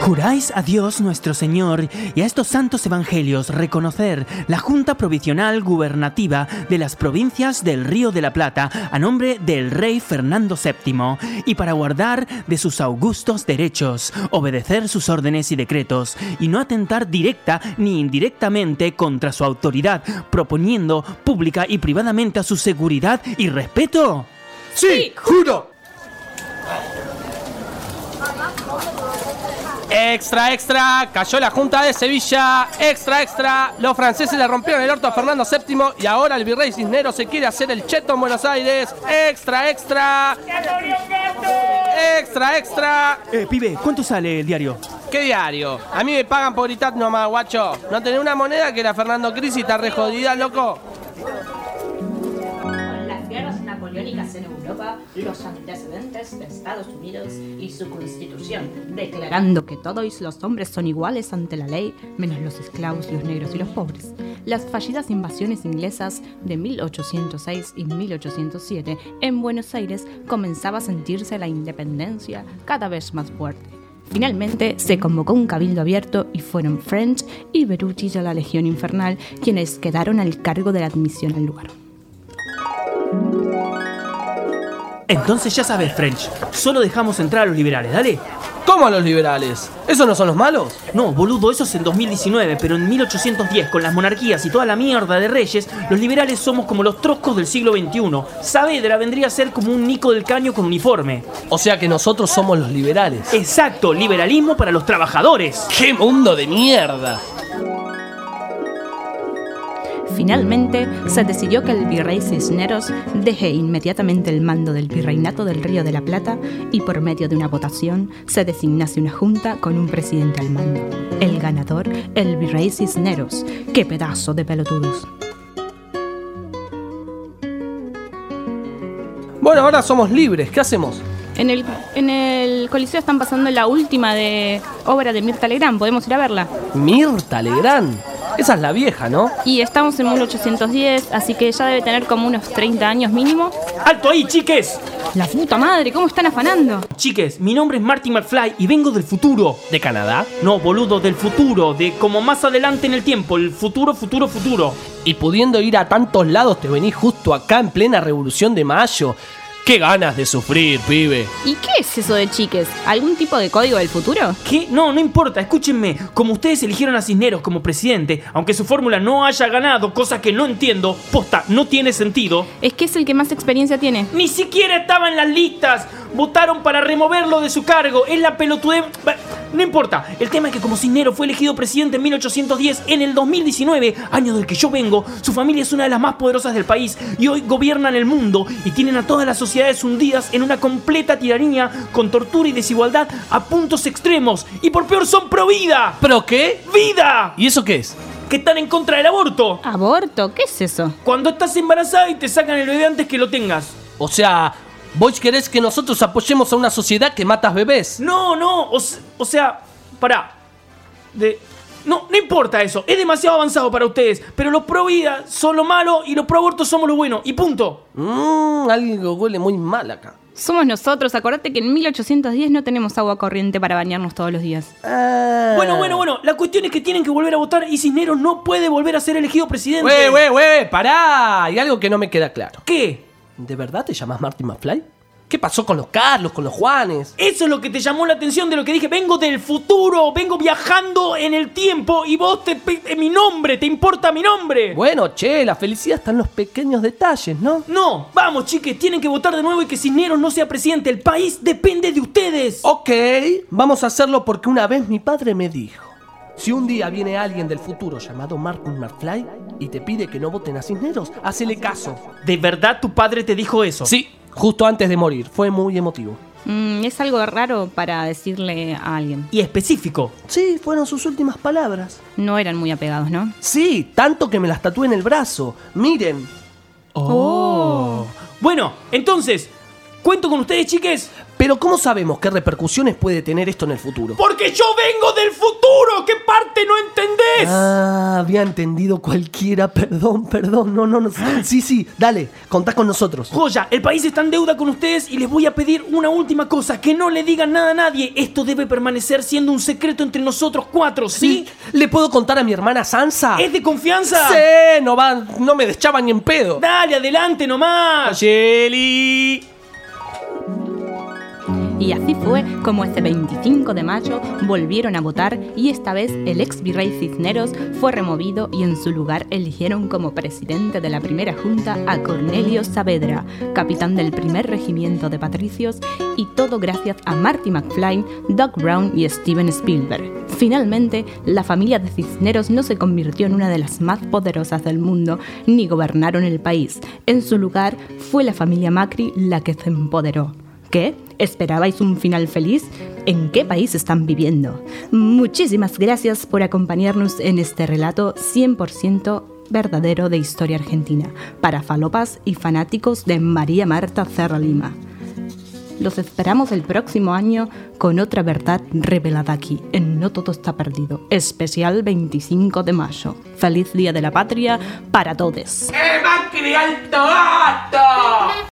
Juráis a Dios nuestro Señor y a estos santos evangelios reconocer la Junta Provisional Gubernativa de las provincias del Río de la Plata a nombre del rey Fernando VII y para guardar de sus augustos derechos, obedecer sus órdenes y decretos y no atentar directa ni indirectamente contra su autoridad, proponiendo pública y privadamente a su seguridad y respeto. Sí, juro. Extra, extra, cayó la Junta de Sevilla. Extra, extra, los franceses le rompieron el orto a Fernando VII y ahora el virrey Cisneros se quiere hacer el cheto en Buenos Aires. Extra, extra. Extra, extra. Eh, pibe, ¿cuánto sale el diario? ¿Qué diario? A mí me pagan por gritar nomás, guacho. ¿No tenés una moneda que la Fernando Crisis está re jodida, loco? Los antecedentes de Estados Unidos y su constitución, declarando que todos los hombres son iguales ante la ley, menos los esclavos, los negros y los pobres. Las fallidas invasiones inglesas de 1806 y 1807 en Buenos Aires comenzaba a sentirse la independencia cada vez más fuerte. Finalmente se convocó un cabildo abierto y fueron French y Beruti de la Legión Infernal quienes quedaron al cargo de la admisión al lugar. Entonces ya sabes, French, solo dejamos entrar a los liberales, dale. ¿Cómo a los liberales? ¿Esos no son los malos? No, boludo, eso es en 2019, pero en 1810, con las monarquías y toda la mierda de reyes, los liberales somos como los troscos del siglo XXI. Saavedra vendría a ser como un Nico del Caño con uniforme. O sea que nosotros somos los liberales. Exacto, liberalismo para los trabajadores. ¡Qué mundo de mierda! Finalmente, se decidió que el virrey Cisneros deje inmediatamente el mando del virreinato del Río de la Plata y por medio de una votación se designase una junta con un presidente al mando. El ganador, el virrey Cisneros. ¡Qué pedazo de pelotudos! Bueno, ahora somos libres. ¿Qué hacemos? En el, en el Coliseo están pasando la última de obra de Mirta Legrand. Podemos ir a verla. Mirta Legrand. Esa es la vieja, ¿no? Y estamos en 1810, así que ya debe tener como unos 30 años mínimo. ¡Alto ahí, chiques! La puta madre, ¿cómo están afanando? Chiques, mi nombre es Marty McFly y vengo del futuro. ¿De Canadá? No, boludo, del futuro, de como más adelante en el tiempo, el futuro, futuro, futuro. Y pudiendo ir a tantos lados, te venís justo acá en plena revolución de mayo. ¡Qué ganas de sufrir, pibe! ¿Y qué es eso de chiques? ¿Algún tipo de código del futuro? ¿Qué? No, no importa, escúchenme. Como ustedes eligieron a Cisneros como presidente, aunque su fórmula no haya ganado, cosa que no entiendo, posta, no tiene sentido. Es que es el que más experiencia tiene. Ni siquiera estaba en las listas. Votaron para removerlo de su cargo. Es la pelotudez. No importa. El tema es que como Cisneros fue elegido presidente en 1810, en el 2019, año del que yo vengo, su familia es una de las más poderosas del país y hoy gobiernan el mundo y tienen a todas las sociedades hundidas en una completa tiranía con tortura y desigualdad a puntos extremos. Y por peor son pro vida. ¿Pero qué? ¡Vida! ¿Y eso qué es? Que están en contra del aborto. ¿Aborto? ¿Qué es eso? Cuando estás embarazada y te sacan el bebé antes que lo tengas. O sea, ¿vos querés que nosotros apoyemos a una sociedad que matas bebés? No, no, o, sea, pará. De. No, no importa eso, es demasiado avanzado para ustedes, pero los pro vida son lo malo y los pro aborto somos lo bueno, y punto. Mmm, algo huele muy mal acá. Somos nosotros. Acordate que en 1810 no tenemos agua corriente para bañarnos todos los días. Ah. Bueno, bueno, bueno, la cuestión es que tienen que volver a votar y Cisneros no puede volver a ser elegido presidente. Wey, wey, wey, pará. Hay algo que no me queda claro. ¿Qué? ¿De verdad te llamas Martin McFly? ¿Qué pasó con los Carlos, con los Juanes? Eso es lo que te llamó la atención de lo que dije. Vengo del futuro, vengo viajando en el tiempo y vos te... eh, mi nombre, ¿te importa mi nombre? Bueno, che, la felicidad está en los pequeños detalles, ¿no? No, vamos chiques, tienen que votar de nuevo y que Cisneros no sea presidente. El país depende de ustedes. Ok, vamos a hacerlo porque una vez mi padre me dijo, si un día viene alguien del futuro llamado Martin McFly y te pide que no voten a Cisneros, hacele caso. ¿De verdad tu padre te dijo eso? Sí, justo antes de morir, fue muy emotivo. Mm, es algo raro para decirle a alguien. Y específico. Sí, fueron sus últimas palabras. No eran muy apegados, ¿no? Sí, tanto que me las tatué en el brazo. Miren. Oh. Bueno, entonces, ¿cuento con ustedes, chiques? Pero ¿cómo sabemos qué repercusiones puede tener esto en el futuro? Porque yo vengo del futuro. ¿Qué parte no entendés? Ah, había entendido cualquiera. Perdón, perdón. No, no, no. Sí, sí, dale, contá con nosotros. Joya, el país está en deuda con ustedes y les voy a pedir una última cosa, que no le digan nada a nadie. Esto debe permanecer siendo un secreto entre nosotros cuatro, ¿sí? ¿Le puedo contar a mi hermana Sansa? ¿Es de confianza? Sí, no va, no me deschaba ni en pedo. Dale, adelante nomás. Shelly. Y así fue como ese 25 de mayo volvieron a votar y esta vez el ex virrey Cisneros fue removido y en su lugar eligieron como presidente de la primera junta a Cornelio Saavedra, capitán del primer regimiento de patricios y todo gracias a Marty McFly, Doug Brown y Steven Spielberg. Finalmente, la familia de Cisneros no se convirtió en una de las más poderosas del mundo ni gobernaron el país. En su lugar fue la familia Macri la que se empoderó. ¿Qué? ¿Esperabais un final feliz? ¿En qué país están viviendo? Muchísimas gracias por acompañarnos en este relato 100% verdadero de historia argentina, para falopas y fanáticos de María Marta Serra Lima. Los esperamos el próximo año con otra verdad revelada aquí, en No Todo Está Perdido, especial 25 de mayo. Feliz Día de la Patria para todos.